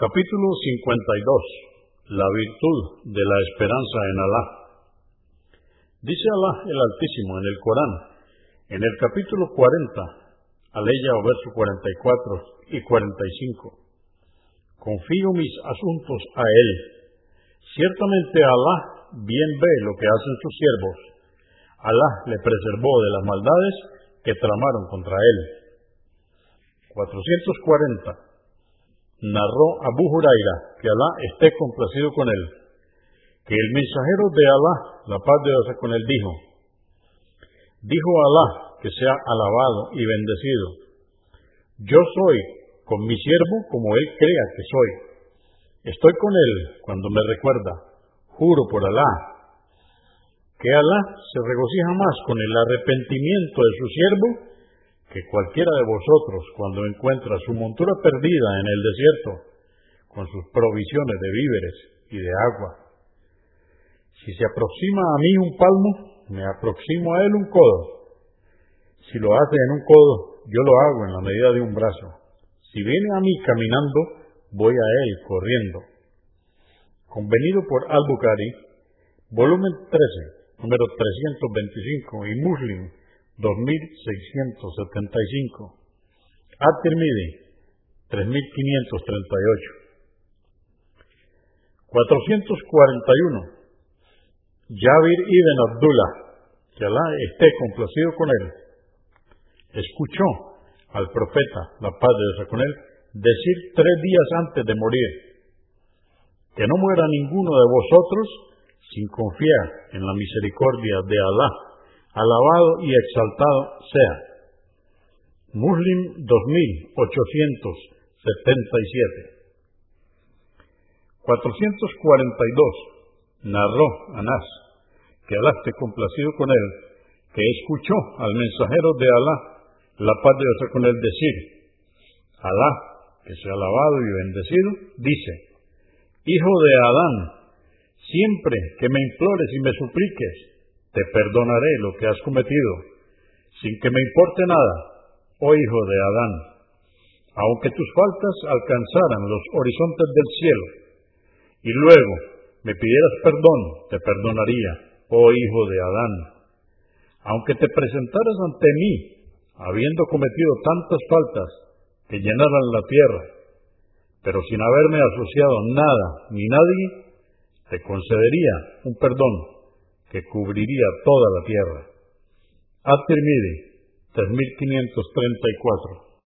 Capítulo 52. La virtud de la esperanza en Alá. Dice Alá el Altísimo en el Corán, en el capítulo 40, aleya o verso 44 y 45. Confío mis asuntos a Él. Ciertamente Alá bien ve lo que hacen sus siervos. Alá le preservó de las maldades que tramaron contra Él. 440 narró Abu Huraira, que Alá esté complacido con él, que el mensajero de Alá, la paz de Dios con él, dijo, dijo Alá que sea alabado y bendecido, yo soy con mi siervo como él crea que soy, estoy con él cuando me recuerda, juro por Alá, que Alá se regocija más con el arrepentimiento de su siervo que cualquiera de vosotros, cuando encuentra su montura perdida en el desierto, con sus provisiones de víveres y de agua, si se aproxima a mí un palmo, me aproximo a él un codo. Si lo hace en un codo, yo lo hago en la medida de un brazo. Si viene a mí caminando, voy a él corriendo. Convenido por Al-Bukhari, volumen 13, número 325 y Muslim 2675. At-Tirmidhi, 3538. 441. Jabir ibn Abdullah, que Alá esté complacido con él, escuchó al profeta, la paz de Dios con él, decir tres días antes de morir, que no muera ninguno de vosotros sin confiar en la misericordia de Alá alabado y exaltado sea. Muslim 2877. 442. Narró Anás, que Alá esté complacido con él, que escuchó al mensajero de Alá, la paz de Dios con él, decir, Alá, que sea alabado y bendecido, dice, Hijo de Adán, siempre que me implores y me supliques, te perdonaré lo que has cometido, sin que me importe nada, oh hijo de Adán. Aunque tus faltas alcanzaran los horizontes del cielo, y luego me pidieras perdón, te perdonaría, oh hijo de Adán. Aunque te presentaras ante mí, habiendo cometido tantas faltas que llenaran la tierra, pero sin haberme asociado nada ni nadie, te concedería un perdón que cubriría toda la tierra. At-Tirmidhi, 3534.